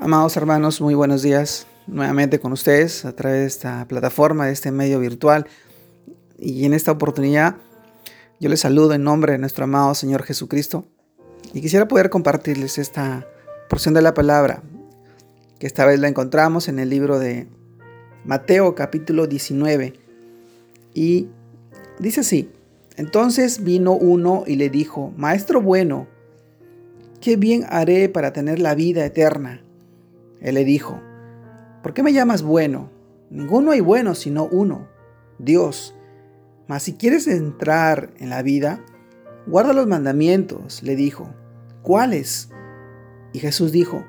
Amados hermanos, muy buenos días nuevamente con ustedes a través de esta plataforma, de este medio virtual. Y en esta oportunidad yo les saludo en nombre de nuestro amado Señor Jesucristo. Y quisiera poder compartirles esta porción de la palabra, que esta vez la encontramos en el libro de Mateo capítulo 19. Y dice así, entonces vino uno y le dijo, Maestro bueno, ¿qué bien haré para tener la vida eterna? Él le dijo, ¿por qué me llamas bueno? Ninguno hay bueno sino uno, Dios. Mas si quieres entrar en la vida, guarda los mandamientos, le dijo. ¿Cuáles? Y Jesús dijo,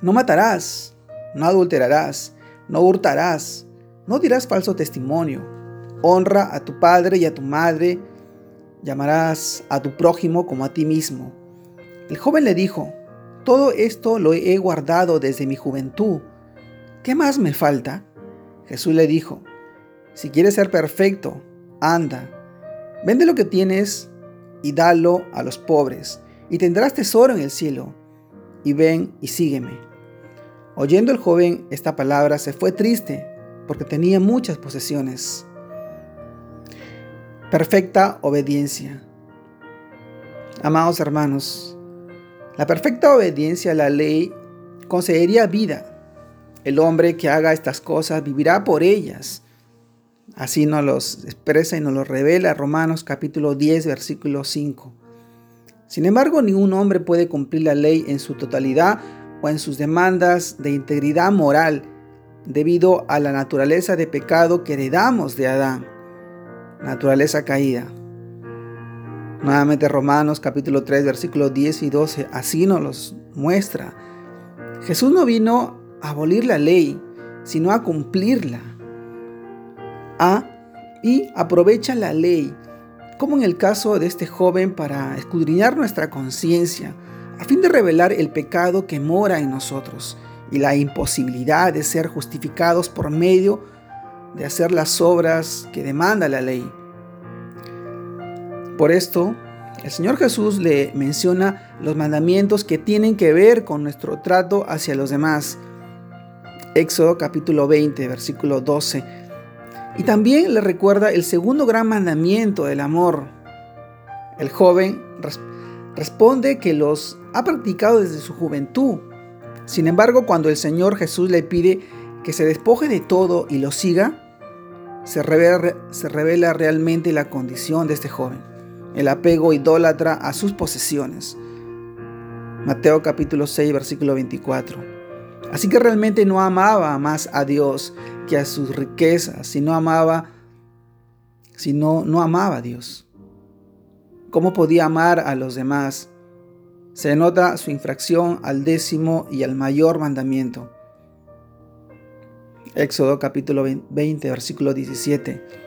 no matarás, no adulterarás, no hurtarás, no dirás falso testimonio, honra a tu padre y a tu madre, llamarás a tu prójimo como a ti mismo. El joven le dijo, todo esto lo he guardado desde mi juventud. ¿Qué más me falta? Jesús le dijo, si quieres ser perfecto, anda, vende lo que tienes y dalo a los pobres, y tendrás tesoro en el cielo. Y ven y sígueme. Oyendo el joven esta palabra, se fue triste, porque tenía muchas posesiones. Perfecta obediencia. Amados hermanos, la perfecta obediencia a la ley concedería vida. El hombre que haga estas cosas vivirá por ellas. Así nos los expresa y nos lo revela Romanos capítulo 10, versículo 5. Sin embargo, ningún hombre puede cumplir la ley en su totalidad o en sus demandas de integridad moral debido a la naturaleza de pecado que heredamos de Adán, naturaleza caída. Nuevamente Romanos capítulo 3 versículos 10 y 12 así nos los muestra. Jesús no vino a abolir la ley, sino a cumplirla. A, y aprovecha la ley, como en el caso de este joven, para escudriñar nuestra conciencia, a fin de revelar el pecado que mora en nosotros y la imposibilidad de ser justificados por medio de hacer las obras que demanda la ley. Por esto, el Señor Jesús le menciona los mandamientos que tienen que ver con nuestro trato hacia los demás. Éxodo capítulo 20, versículo 12. Y también le recuerda el segundo gran mandamiento del amor. El joven responde que los ha practicado desde su juventud. Sin embargo, cuando el Señor Jesús le pide que se despoje de todo y lo siga, se revela, realmente la condición de este joven el apego idólatra a sus posesiones. Mateo capítulo 6, versículo 24. Así que realmente no amaba más a Dios que a sus riquezas, si no amaba, si no, no amaba a Dios. ¿Cómo podía amar a los demás? Se nota su infracción al décimo y al mayor mandamiento. Éxodo capítulo 20, versículo 17.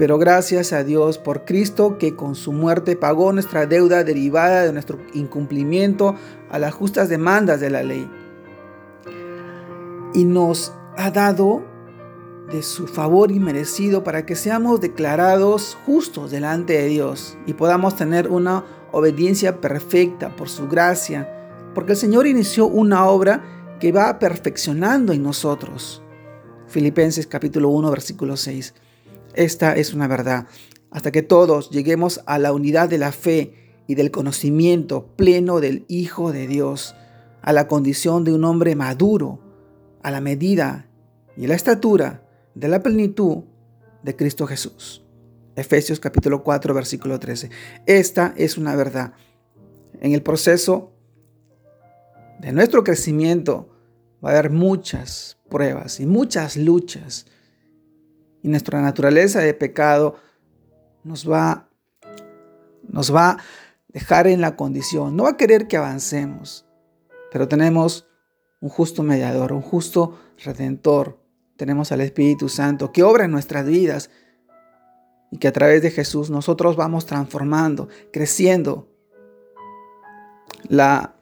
Pero gracias a Dios por Cristo que con su muerte pagó nuestra deuda derivada de nuestro incumplimiento a las justas demandas de la ley. Y nos ha dado de su favor inmerecido para que seamos declarados justos delante de Dios y podamos tener una obediencia perfecta por su gracia, porque el Señor inició una obra que va perfeccionando en nosotros. Filipenses capítulo 1 versículo 6. Esta es una verdad. Hasta que todos lleguemos a la unidad de la fe y del conocimiento pleno del Hijo de Dios, a la condición de un hombre maduro, a la medida y la estatura de la plenitud de Cristo Jesús. Efesios capítulo 4, versículo 13. Esta es una verdad. En el proceso de nuestro crecimiento va a haber muchas pruebas y muchas luchas y nuestra naturaleza de pecado nos va, nos va a dejar en la condición, no va a querer que avancemos, pero tenemos un justo mediador, un justo redentor, tenemos al Espíritu Santo que obra en nuestras vidas y que a través de Jesús nosotros vamos transformando, creciendo. La,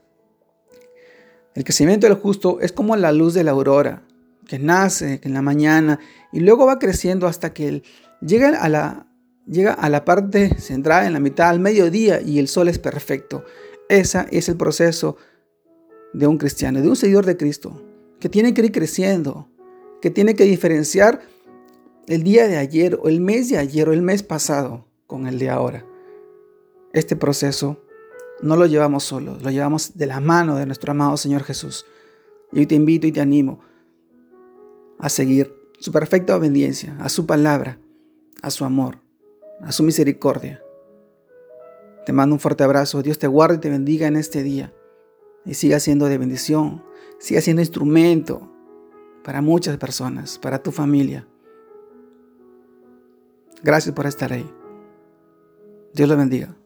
el crecimiento del justo es como la luz de la aurora que nace en la mañana y luego va creciendo hasta que llega a la, llega a la parte central, en la mitad, al mediodía y el sol es perfecto. Ese es el proceso de un cristiano, de un seguidor de Cristo, que tiene que ir creciendo, que tiene que diferenciar el día de ayer o el mes de ayer o el mes pasado con el de ahora. Este proceso no lo llevamos solos, lo llevamos de la mano de nuestro amado Señor Jesús. Y hoy te invito y te animo a seguir su perfecta obediencia a su palabra, a su amor, a su misericordia. Te mando un fuerte abrazo. Dios te guarde y te bendiga en este día. Y siga siendo de bendición. Siga siendo instrumento para muchas personas, para tu familia. Gracias por estar ahí. Dios lo bendiga.